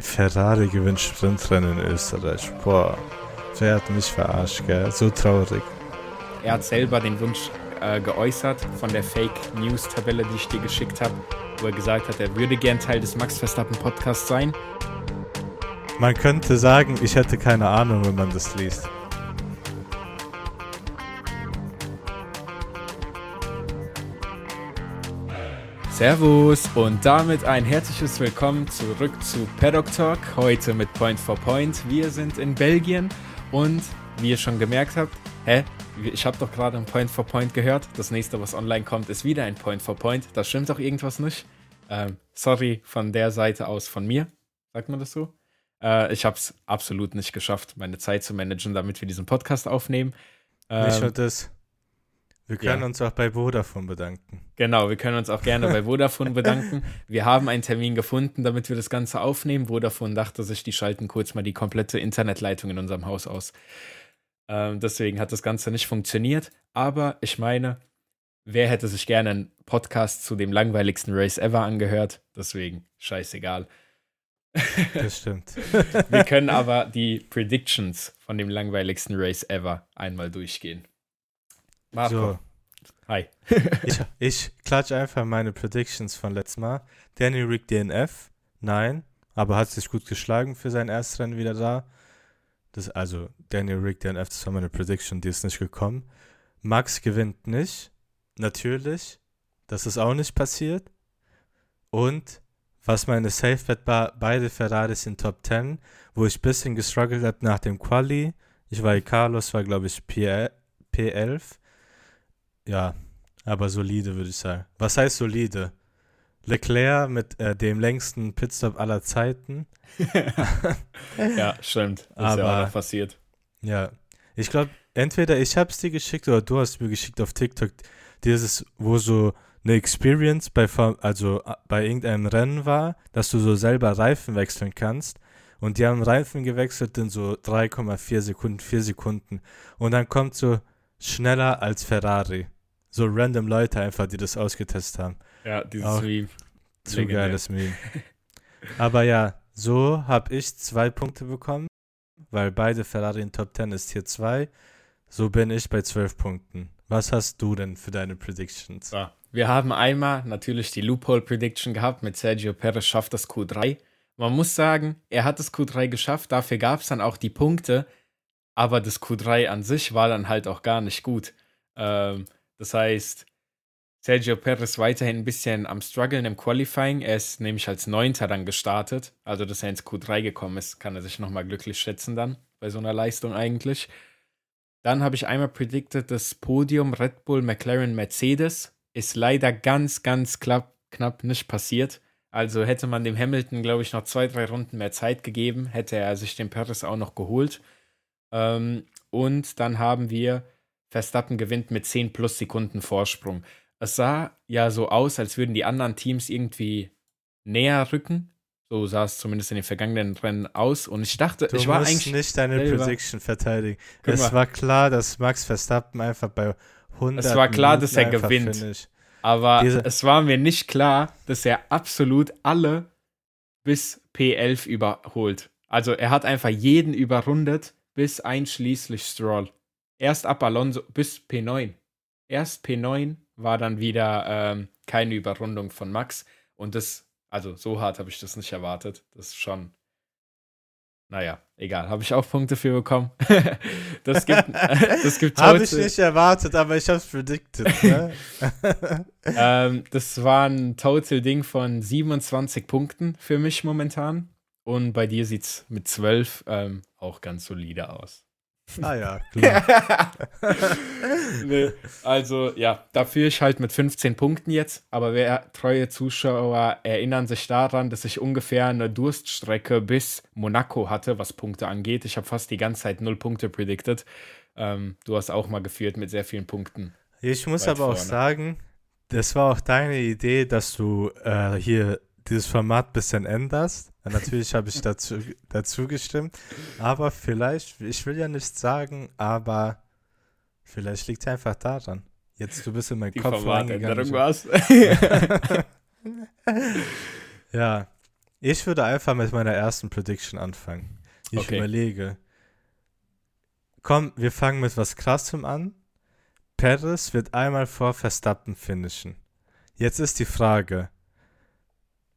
Ferrari gewinnt Sprintrennen in Österreich. Boah, wer hat mich verarscht, gell? So traurig. Er hat selber den Wunsch äh, geäußert von der Fake News Tabelle, die ich dir geschickt habe, wo er gesagt hat, er würde gern Teil des Max Verstappen Podcasts sein. Man könnte sagen, ich hätte keine Ahnung, wenn man das liest. Servus und damit ein herzliches Willkommen zurück zu Paddock Talk, heute mit Point for Point. Wir sind in Belgien und wie ihr schon gemerkt habt, hä, ich habe doch gerade ein Point for Point gehört. Das nächste, was online kommt, ist wieder ein Point for Point. Da stimmt doch irgendwas nicht. Ähm, sorry von der Seite aus von mir. Sagt man das so? Äh, ich habe es absolut nicht geschafft, meine Zeit zu managen, damit wir diesen Podcast aufnehmen. Ähm, nicht nur das. Wir können ja. uns auch bei Vodafone bedanken. Genau, wir können uns auch gerne bei Vodafone bedanken. Wir haben einen Termin gefunden, damit wir das Ganze aufnehmen. Vodafone dachte sich, die schalten kurz mal die komplette Internetleitung in unserem Haus aus. Ähm, deswegen hat das Ganze nicht funktioniert. Aber ich meine, wer hätte sich gerne einen Podcast zu dem langweiligsten Race ever angehört? Deswegen, scheißegal. Das stimmt. wir können aber die Predictions von dem langweiligsten Race ever einmal durchgehen. Marco. So. Hi. ich, ich klatsche einfach meine Predictions von letztem Mal. Danny Rick DNF, nein, aber hat sich gut geschlagen für sein erstes Rennen wieder da. Das, also Daniel Rick DNF, das war meine Prediction, die ist nicht gekommen. Max gewinnt nicht, natürlich. Das ist auch nicht passiert. Und was meine Safe Bet war, beide Ferraris in Top 10, wo ich ein bisschen gestruggelt habe nach dem Quali. Ich war Carlos, war glaube ich P11 ja, aber solide, würde ich sagen. Was heißt solide? Leclerc mit äh, dem längsten Pitstop aller Zeiten. ja, stimmt. Das aber, ist ja auch passiert. Ja, ich glaube, entweder ich habe es dir geschickt oder du hast mir geschickt auf TikTok, dieses, wo so eine Experience bei, also äh, bei irgendeinem Rennen war, dass du so selber Reifen wechseln kannst. Und die haben Reifen gewechselt in so 3,4 Sekunden, 4 Sekunden. Und dann kommt so schneller als Ferrari so random Leute einfach, die das ausgetestet haben. Ja, dieses Auch Meme. Zu Legendär. geiles Meme. Aber ja, so habe ich zwei Punkte bekommen, weil beide Ferrari in Top 10 ist hier zwei. So bin ich bei zwölf Punkten. Was hast du denn für deine Predictions? Ja, wir haben einmal natürlich die Loophole Prediction gehabt mit Sergio Perez schafft das Q3. Man muss sagen, er hat das Q3 geschafft, dafür gab es dann auch die Punkte, aber das Q3 an sich war dann halt auch gar nicht gut. Ähm, das heißt, Sergio Perez weiterhin ein bisschen am struggeln im Qualifying. Er ist nämlich als Neunter dann gestartet. Also, dass er ins Q3 gekommen ist, kann er sich nochmal glücklich schätzen dann bei so einer Leistung eigentlich. Dann habe ich einmal predicted, das Podium Red Bull, McLaren, Mercedes ist leider ganz, ganz knapp, knapp nicht passiert. Also hätte man dem Hamilton, glaube ich, noch zwei, drei Runden mehr Zeit gegeben, hätte er sich den Perez auch noch geholt. Ähm, und dann haben wir Verstappen gewinnt mit 10 plus Sekunden Vorsprung. Es sah ja so aus, als würden die anderen Teams irgendwie näher rücken. So sah es zumindest in den vergangenen Rennen aus. Und ich dachte, du ich war eigentlich. Du nicht deine selber. Prediction verteidigen. Guck es mal. war klar, dass Max Verstappen einfach bei 100 Es war klar, Minuten dass er gewinnt. Finish. Aber Diese es war mir nicht klar, dass er absolut alle bis P11 überholt. Also er hat einfach jeden überrundet, bis einschließlich Stroll erst ab Alonso bis P9. Erst P9 war dann wieder ähm, keine Überrundung von Max. Und das, also so hart habe ich das nicht erwartet. Das ist schon, naja, egal. Habe ich auch Punkte für bekommen. das gibt, das gibt Habe ich nicht erwartet, aber ich habe es predicted. Ne? ähm, das war ein Total-Ding von 27 Punkten für mich momentan. Und bei dir sieht es mit 12 ähm, auch ganz solide aus. Ah ja, klar. nee, also ja, dafür ich halt mit 15 Punkten jetzt, aber wer treue Zuschauer erinnern sich daran, dass ich ungefähr eine Durststrecke bis Monaco hatte, was Punkte angeht. Ich habe fast die ganze Zeit null Punkte predicted. Ähm, du hast auch mal geführt mit sehr vielen Punkten. Ich muss aber vorne. auch sagen, das war auch deine Idee, dass du äh, hier dieses Format ein bisschen änderst. Natürlich habe ich dazu, dazu gestimmt. Aber vielleicht, ich will ja nichts sagen, aber vielleicht liegt es einfach daran. Jetzt, du bist in meinen Die Kopf reingegangen. ja. Ich würde einfach mit meiner ersten Prediction anfangen. Ich Okay. überlege. Komm, wir fangen mit was Krassem an. Perez wird einmal vor Verstappen finishen. Jetzt ist die Frage,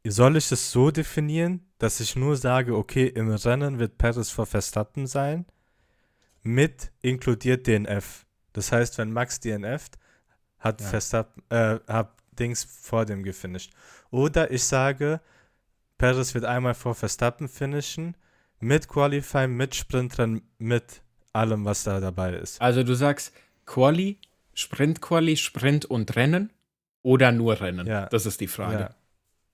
soll ich es so definieren, dass ich nur sage, okay, im Rennen wird Perez vor Verstappen sein, mit inkludiert DNF. Das heißt, wenn Max DNFt, hat Ja. Verstappen, äh, hat Dings vor dem gefinisht. Oder ich sage, Perez wird einmal vor Verstappen finishen, mit Qualify, mit Sprintrennen, mit allem, was da dabei ist. Also du sagst Quali, Sprint Quali, Sprint und Rennen oder nur Rennen? Ja. Das ist die Frage. Ja,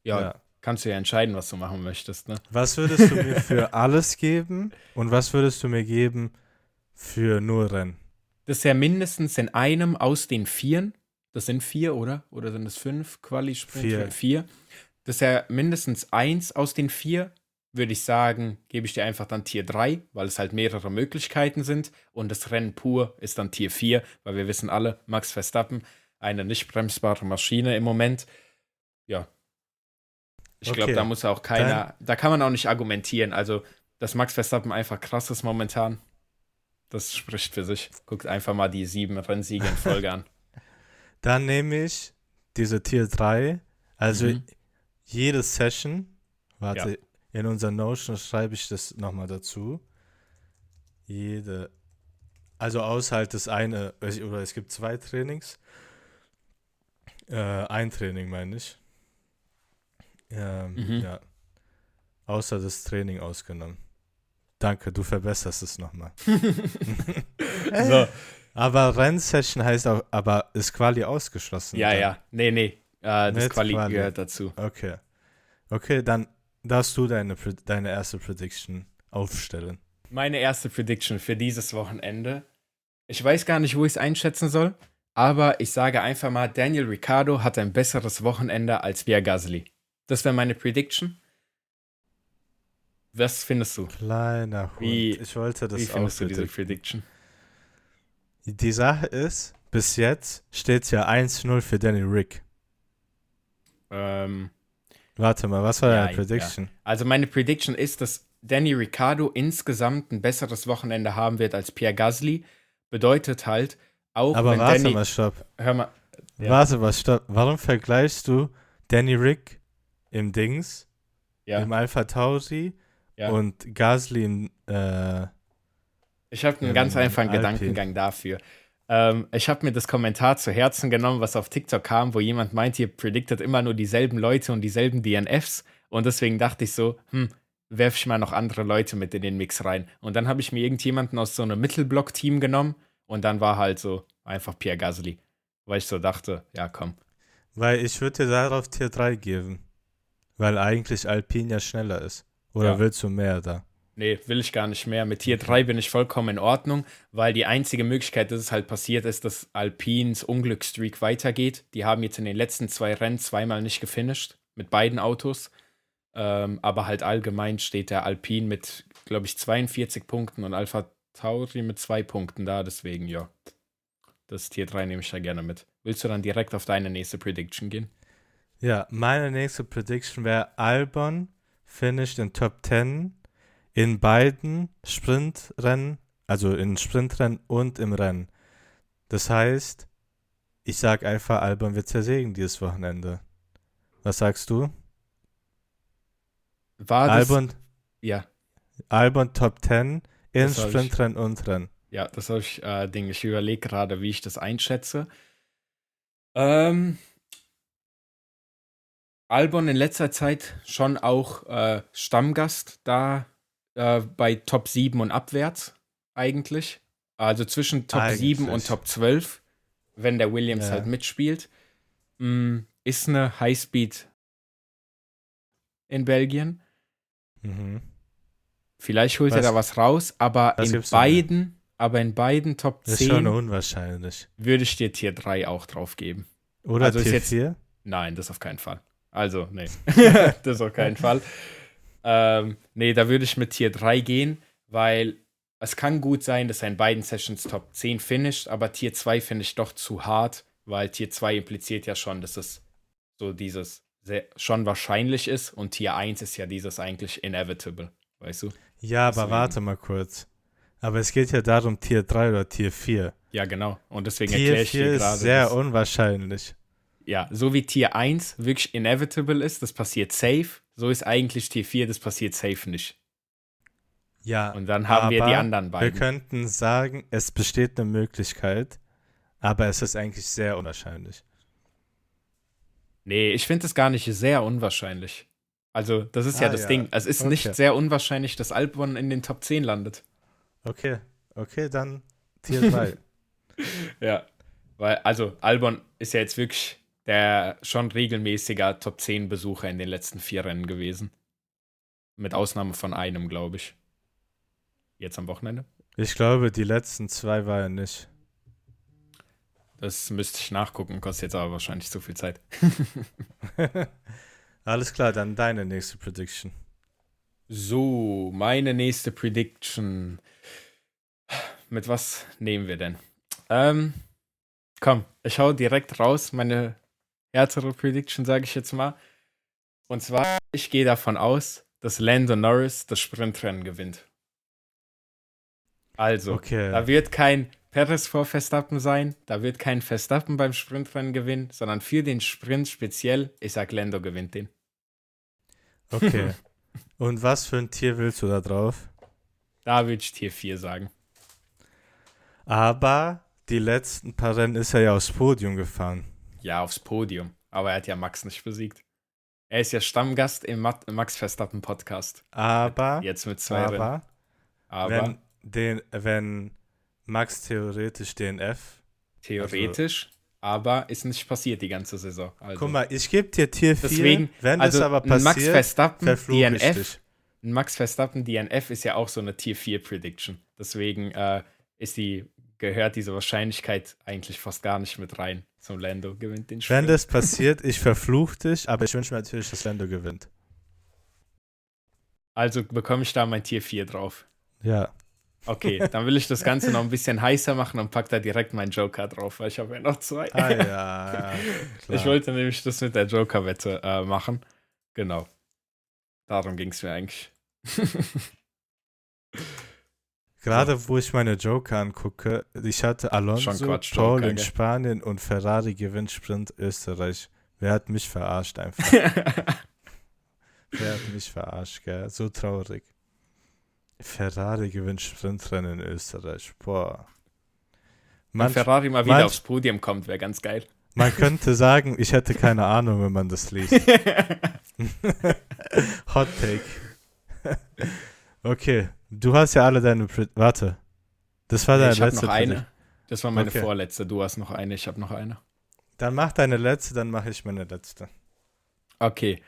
ja. kannst du ja entscheiden, was du machen möchtest, ne? Was würdest du mir für alles geben und was würdest du mir geben für nur Rennen? Das ist ja mindestens in einem aus den vieren. Das sind vier, oder? Oder sind es fünf Quali, Sprint? Vier. Vier. Das ist ja mindestens eins aus den vier. Würde ich sagen, gebe ich dir einfach dann Tier 3, weil es halt mehrere Möglichkeiten sind. Und das Rennen pur ist dann Tier 4, weil wir wissen alle, Max Verstappen, eine nicht bremsbare Maschine im Moment. Ja. Ich glaube, Okay. da muss auch keiner, da kann man auch nicht argumentieren. Also, dass Max Verstappen einfach krass ist momentan, das spricht für sich. Guckt einfach mal die sieben Rennsiege in Folge an. Dann nehme ich diese Tier 3, also Mhm. jede Session, warte, in unserer Notion schreibe ich das nochmal dazu. Jede, also außer halt das eine, oder es gibt zwei Trainings. Äh, ein Training meine ich. Ähm, Mhm. Ja. Außer das Training ausgenommen. Danke, du verbesserst es nochmal. so, Aber Rennsession heißt auch, aber ist Quali ausgeschlossen. ja, dann? ja. Nee, nee. Äh, das Quali, Quali. gehört dazu. Okay. Okay, dann darfst du deine, deine erste Prediction aufstellen. Meine erste Prediction für dieses Wochenende. Ich weiß gar nicht, wo ich es einschätzen soll, aber ich sage einfach mal, Daniel Ricciardo hat ein besseres Wochenende als Pierre Gasly. Das wäre meine Prediction. Was findest du? Kleiner Hund. Wie- ich wollte das Wie findest auch du diese. Prediction? Die Sache ist, bis jetzt steht es ja 1-0 für Danny Rick. Ähm, Warte mal, was war Ja, deine Prediction? also meine Prediction ist, dass Danny Ricciardo insgesamt ein besseres Wochenende haben wird als Pierre Gasly. Bedeutet halt, auch Aber wenn warte Danny... mal, stopp. Hör mal. Ja. Warte mal, stopp. Warum vergleichst du Danny Rick im Dings, Ja, im Alpha Tauri ja. und Gasly im, äh, Ich habe einen ganz einfachen Alpin. Gedankengang dafür. Ähm, ich habe mir das Kommentar zu Herzen genommen, was auf TikTok kam, wo jemand meint, ihr prediktet immer nur dieselben Leute und dieselben DNFs. Und deswegen dachte ich so, hm, werf ich mal noch andere Leute mit in den Mix rein. Und dann habe ich mir irgendjemanden aus so einem Mittelblock-Team genommen und dann war halt so einfach Pierre Gasly. Weil ich so dachte, ja komm. Weil ich würde dir darauf Tier 3 geben. Weil eigentlich Alpine ja schneller ist. Oder Ja. willst du mehr da? Nee, will ich gar nicht mehr. Mit Tier 3 bin ich vollkommen in Ordnung, weil die einzige Möglichkeit, dass es halt passiert ist, dass Alpines Unglücksstreak weitergeht. Die haben jetzt in den letzten zwei Rennen zweimal nicht gefinisht, mit beiden Autos. Ähm, aber halt allgemein steht der Alpine mit, glaube ich, 42 Punkten und Alpha Tauri mit zwei Punkten da. Deswegen, ja, das Tier 3 nehme ich da gerne mit. Willst du dann direkt auf deine nächste Prediction gehen? Ja, meine nächste Prediction wäre Albon finished in Top 10 in beiden Sprintrennen, also in Sprintrennen und im Rennen. Das heißt, ich sag einfach, Albon wird zersägen dieses Wochenende. Was sagst du? War das, Albon, Ja, Albon Top 10 in Sprintrennen und Rennen. Ja, das habe ich, äh, Ding. Ich überlege gerade, wie ich das einschätze. Ähm, Albon in letzter Zeit schon auch äh, Stammgast da äh, bei Top 7 und abwärts, eigentlich. Also zwischen Top 7 und Eigentlich. Top 12, wenn der Williams Ja. halt mitspielt. Mm, ist eine Highspeed in Belgien. Mhm. Vielleicht holt er Was- da was raus, aber was in beiden, aber in beiden Top Das ist schon 10 unwahrscheinlich. würde ich dir Tier 3 auch drauf geben. Oder Also Tier jetzt- 4? Nein, das auf keinen Fall. Also, nee. das auf keinen Fall. Ähm, nee, da würde ich mit Tier 3 gehen, weil es kann gut sein, dass er in beiden Sessions Top 10 finisht, aber Tier 2 finde ich doch zu hart, weil Tier 2 impliziert ja schon, dass es so dieses sehr, schon wahrscheinlich ist und Tier 1 ist ja dieses eigentlich inevitable, weißt du? Ja, aber Deswegen- warte mal kurz. Aber es geht ja darum, Tier 3 oder Tier 4. Ja, genau. Und deswegen Tier erkläre ich 4 dir ist gerade. sehr dass- unwahrscheinlich. Ja, so wie Tier 1 wirklich inevitable ist, das passiert safe, so ist eigentlich Tier 4, das passiert safe nicht. Ja, Und dann haben wir die anderen wir beiden. könnten sagen, es besteht eine Möglichkeit, aber es ist eigentlich sehr unwahrscheinlich. Nee, ich finde es gar nicht sehr unwahrscheinlich. Also, das ist ja Ah, das ja. Ding. Es ist Okay. nicht sehr unwahrscheinlich, dass Albon in den Top 10 landet. Okay, okay, dann Tier 3. Ja. Weil, also, Albon ist ja jetzt wirklich der schon regelmäßiger Top 10 Besucher in den letzten vier Rennen gewesen. Mit Ausnahme von einem, glaube ich. Jetzt am Wochenende. ich glaube, die letzten zwei war er nicht. Das müsste ich nachgucken, kostet jetzt aber wahrscheinlich zu viel Zeit. Alles klar, dann deine nächste Prediction. So, meine nächste Prediction. Mit was nehmen wir denn? Ähm, komm, ich hau direkt raus. Meine härtere Prediction, sage ich jetzt mal. Und zwar, ich gehe davon aus, dass Lando Norris das Sprintrennen gewinnt. Also, Okay. da wird kein Perez vor Verstappen sein, da wird kein Verstappen beim Sprintrennen gewinnen, sondern für den Sprint speziell, ich sag, Lando gewinnt den. Okay. Und was für ein Tier willst du da drauf? Da würde ich Tier 4 sagen. Aber die letzten paar Rennen ist er ja aufs Podium gefahren. Ja, aufs Podium. Aber er hat ja Max nicht besiegt. Er ist ja Stammgast im Ma- Max Verstappen Podcast. Aber, Jetzt mit zwei aber, Aber wenn, den, wenn Max theoretisch DNF. theoretisch, aber ist nicht passiert die ganze Saison. Also, Guck mal, ich gebe dir Tier 4. deswegen, wenn also es aber ein Max passiert, Verstappen DNF, dich. ein Max Verstappen DNF ist ja auch so eine Tier 4 Prediction. Deswegen äh, ist die, gehört diese Wahrscheinlichkeit eigentlich fast gar nicht mit rein. Zum Lando gewinnt den Wenn Sprint. das passiert, ich verfluche dich, aber ich wünsche mir natürlich, dass Lando gewinnt. Also bekomme ich da mein Tier 4 drauf. Ja. Okay, dann will ich das Ganze noch ein bisschen heißer machen und pack da direkt meinen Joker drauf, weil ich habe ja noch zwei. Ah ja, ich wollte nämlich das mit der Joker-Wette äh, machen. Genau. Darum ging es mir eigentlich. Gerade wo ich meine Joker angucke, ich hatte Alonso, Quatsch, Paul Joker, in? Spanien und Ferrari gewinnt Sprint Österreich. Wer hat mich verarscht einfach? Wer hat mich verarscht, gell? So traurig. Ferrari gewinnt Sprintrennen in Österreich. Boah. Wenn Man, Ferrari mal wieder manch- aufs Podium kommt, wäre ganz geil. man könnte sagen, ich hätte keine Ahnung, wenn man das liest. Hot Take. Okay, du hast ja alle deine. Pre Warte. Das war deine ich habe letzte noch eine. Das war meine Okay. vorletzte. Du hast noch eine, ich habe noch eine. Dann mach deine letzte, dann mache ich meine letzte. Okay.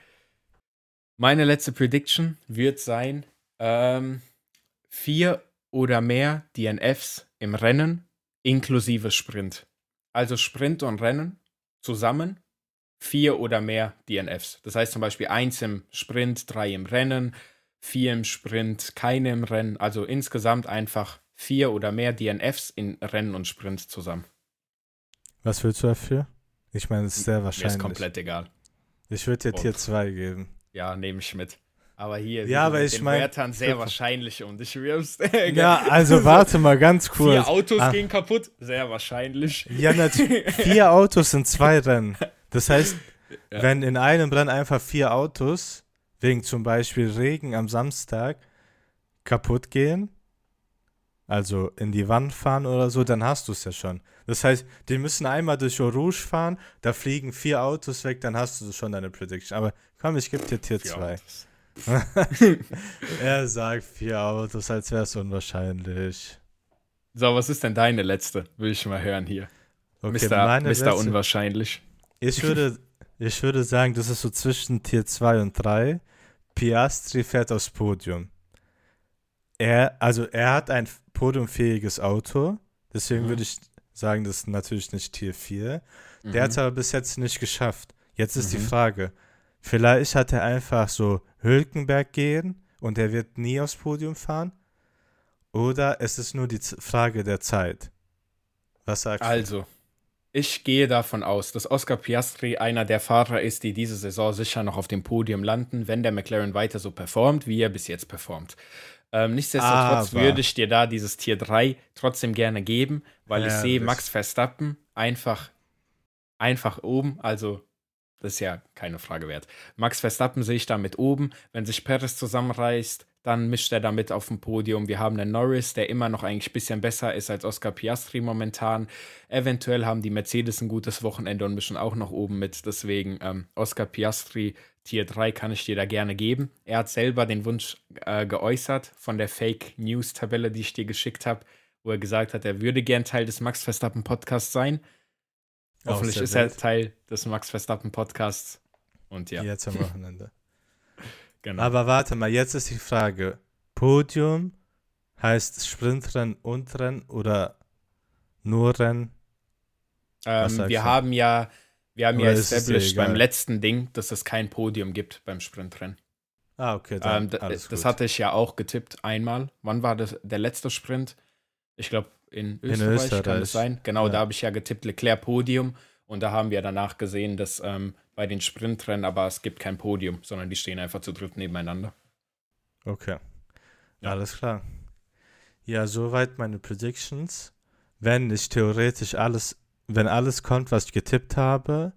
Meine letzte Prediction wird sein, ähm, vier oder mehr DNFs im Rennen inklusive Sprint. Also Sprint und Rennen zusammen vier oder mehr DNFs. Das heißt zum Beispiel eins im Sprint, drei im Rennen, vier im Sprint, keine im Rennen. Also insgesamt einfach vier oder mehr DNFs in Rennen und Sprint zusammen. Was willst du dafür? Ich meine, es ist sehr Mir wahrscheinlich. ist komplett egal. Ich würde dir. Tier 2 geben. Ja, nehme ich mit. Aber hier, Ja, aber ich den mein- Wörtern sehr wahrscheinlich und ich wirf's. Ja, also warte mal ganz kurz. Vier Autos Ah. gehen kaputt, sehr wahrscheinlich. Ja, natürlich. Vier Autos in zwei Rennen. Das heißt, Ja. wenn in einem Rennen einfach vier Autos wegen zum Beispiel Regen am Samstag kaputt gehen, also in die Wand fahren oder so, dann hast du es ja schon. Das heißt, die müssen einmal durch Eau Rouge fahren, da fliegen vier Autos weg, dann hast du schon deine Prediction. Aber komm, ich gebe dir Tier Vier 2. Autos. er sagt vier Autos, als wäre es unwahrscheinlich. So, was ist denn deine letzte? Will ich mal hören hier. Okay, Mr. letzte- Unwahrscheinlich. Ich würde, ich würde sagen, das ist so zwischen Tier 2 und 3. Piastri fährt aufs Podium. Er, also er hat ein podiumfähiges Auto, deswegen Mhm. würde ich sagen, das ist natürlich nicht Tier 4. Der Mhm. hat es aber bis jetzt nicht geschafft. Jetzt ist die Mhm. Frage, vielleicht hat er einfach so Hülkenberg gehen und er wird nie aufs Podium fahren. Oder es ist nur die Frage der Zeit. Was sagst du? Also, ich gehe davon aus, dass Oscar Piastri einer der Fahrer ist, die diese Saison sicher noch auf dem Podium landen, wenn der McLaren weiter so performt, wie er bis jetzt performt. Ähm, nichtsdestotrotz Aber- würde ich dir da dieses Tier 3 trotzdem gerne geben, weil ich sehe. Max Verstappen einfach, einfach oben. Also, das ist ja keine Frage wert. Max Verstappen sehe ich da mit oben. Wenn sich Perez zusammenreißt, dann mischt er damit auf dem Podium. Wir haben einen Norris, der immer noch eigentlich ein bisschen besser ist als Oscar Piastri momentan. Eventuell haben die Mercedes ein gutes Wochenende und mischen auch noch oben mit. Deswegen ähm, Oscar Piastri Tier 3 kann ich dir da gerne geben. Er hat selber den Wunsch äh, geäußert von der Fake News Tabelle, die ich dir geschickt habe, wo er gesagt hat, er würde gern Teil des Max Verstappen Podcasts sein. Hoffentlich ist er. Teil des Max Verstappen Podcasts. Und ja, Jetzt am Wochenende. genau. Aber warte mal, jetzt ist die Frage: Podium heißt Sprintrennen und Rennen oder nur Rennen? ähm, wir haben ja, wir haben ja Oder dir established beim letzten Ding, dass es kein Podium gibt beim Sprintrennen. Ah, okay, dann Ähm, das gut. hatte ich ja auch getippt einmal. Wann war das der letzte Sprint? Ich glaube in Österreich, kann Österreich. das sein. Genau, Ja. da habe ich ja getippt Leclerc Podium und da haben wir danach gesehen, dass ähm, bei den Sprintrennen aber es gibt kein Podium, sondern die stehen einfach zu dritt nebeneinander. Okay. Ja. Alles klar. Ja, soweit meine Predictions. Wenn ich theoretisch alles, wenn alles kommt, was ich getippt habe,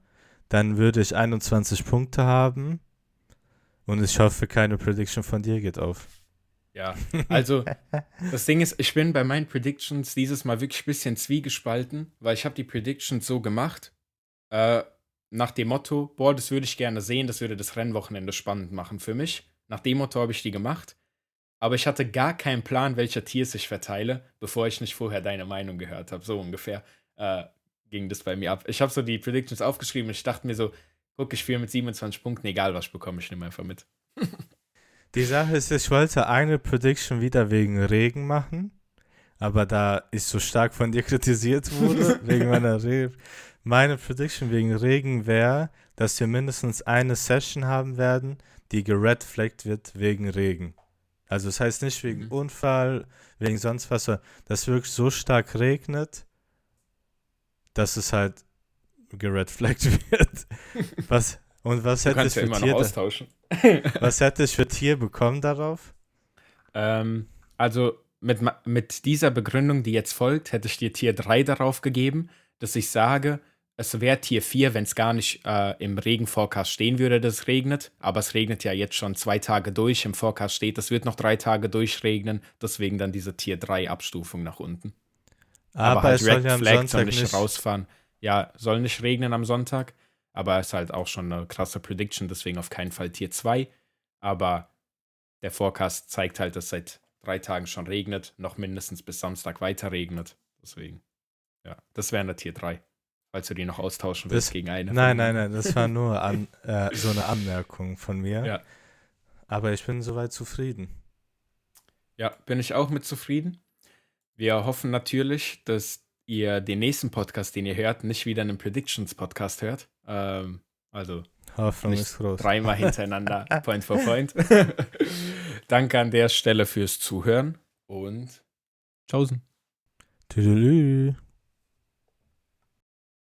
dann würde ich 21 Punkte haben. Und ich hoffe, keine Prediction von dir geht auf. Ja, also das Ding ist, ich bin bei meinen Predictions dieses Mal wirklich ein bisschen zwiegespalten, weil ich habe die Predictions so gemacht, äh, nach dem Motto, boah, das würde ich gerne sehen, das würde das Rennwochenende spannend machen für mich. Nach dem Motto habe ich die gemacht, aber ich hatte gar keinen Plan, welcher Tiers ich verteile, bevor ich nicht vorher deine Meinung gehört habe. So ungefähr äh, ging das bei mir ab. Ich habe so die Predictions aufgeschrieben und ich dachte mir so, guck, ich führe mit 27 Punkten, egal was ich bekomme, ich nehme einfach mit. Die Sache ist, ich wollte eine Prediction wieder wegen Regen machen, aber da ich so stark von dir kritisiert wurde, wegen meiner Rede, meine Prediction wegen Regen wäre, dass wir mindestens eine Session haben werden, die geredflaggt wird wegen Regen. Also das heißt nicht wegen Mhm. Unfall, wegen sonst was, sondern dass wirklich so stark regnet, dass es halt geredflaggt wird. Was, und was Du hätte ich ja für immer noch Tier, austauschen. was hätte ich für Tier bekommen darauf? Ähm, also mit, mit dieser Begründung, die jetzt folgt, hätte ich dir Tier 3 darauf gegeben, dass ich sage, es wäre Tier 4, wenn es gar nicht äh, im Regenforecast stehen würde, dass es regnet. Aber es regnet ja jetzt schon zwei Tage durch. Im Forecast steht, es wird noch drei Tage durchregnen. Deswegen dann diese Tier 3 Abstufung nach unten. Aber, halt es soll ja am Flag soll Sonntag nicht, nicht. rausfahren. Ja, soll nicht regnen am Sonntag. Aber ist halt auch schon eine krasse Prediction, deswegen auf keinen Fall Tier 2. Aber der Forecast zeigt halt, dass seit drei Tagen schon regnet, noch mindestens bis Samstag weiter regnet. Deswegen, ja, das wäre eine Tier 3. Falls du die noch austauschen willst Das- gegen eine. Nein, nein, nein, das war nur an, äh, so eine Anmerkung von mir. Ja. Aber ich bin soweit zufrieden. Ja, bin ich auch mit zufrieden. Wir hoffen natürlich, dass ihr den nächsten Podcast, den ihr hört, nicht wieder einen Predictions-Podcast hört. Ähm, also Hoffnung Nicht ist groß. dreimal hintereinander, Point for Point. Danke an der Stelle fürs Zuhören und tschaußen. Tüdelü.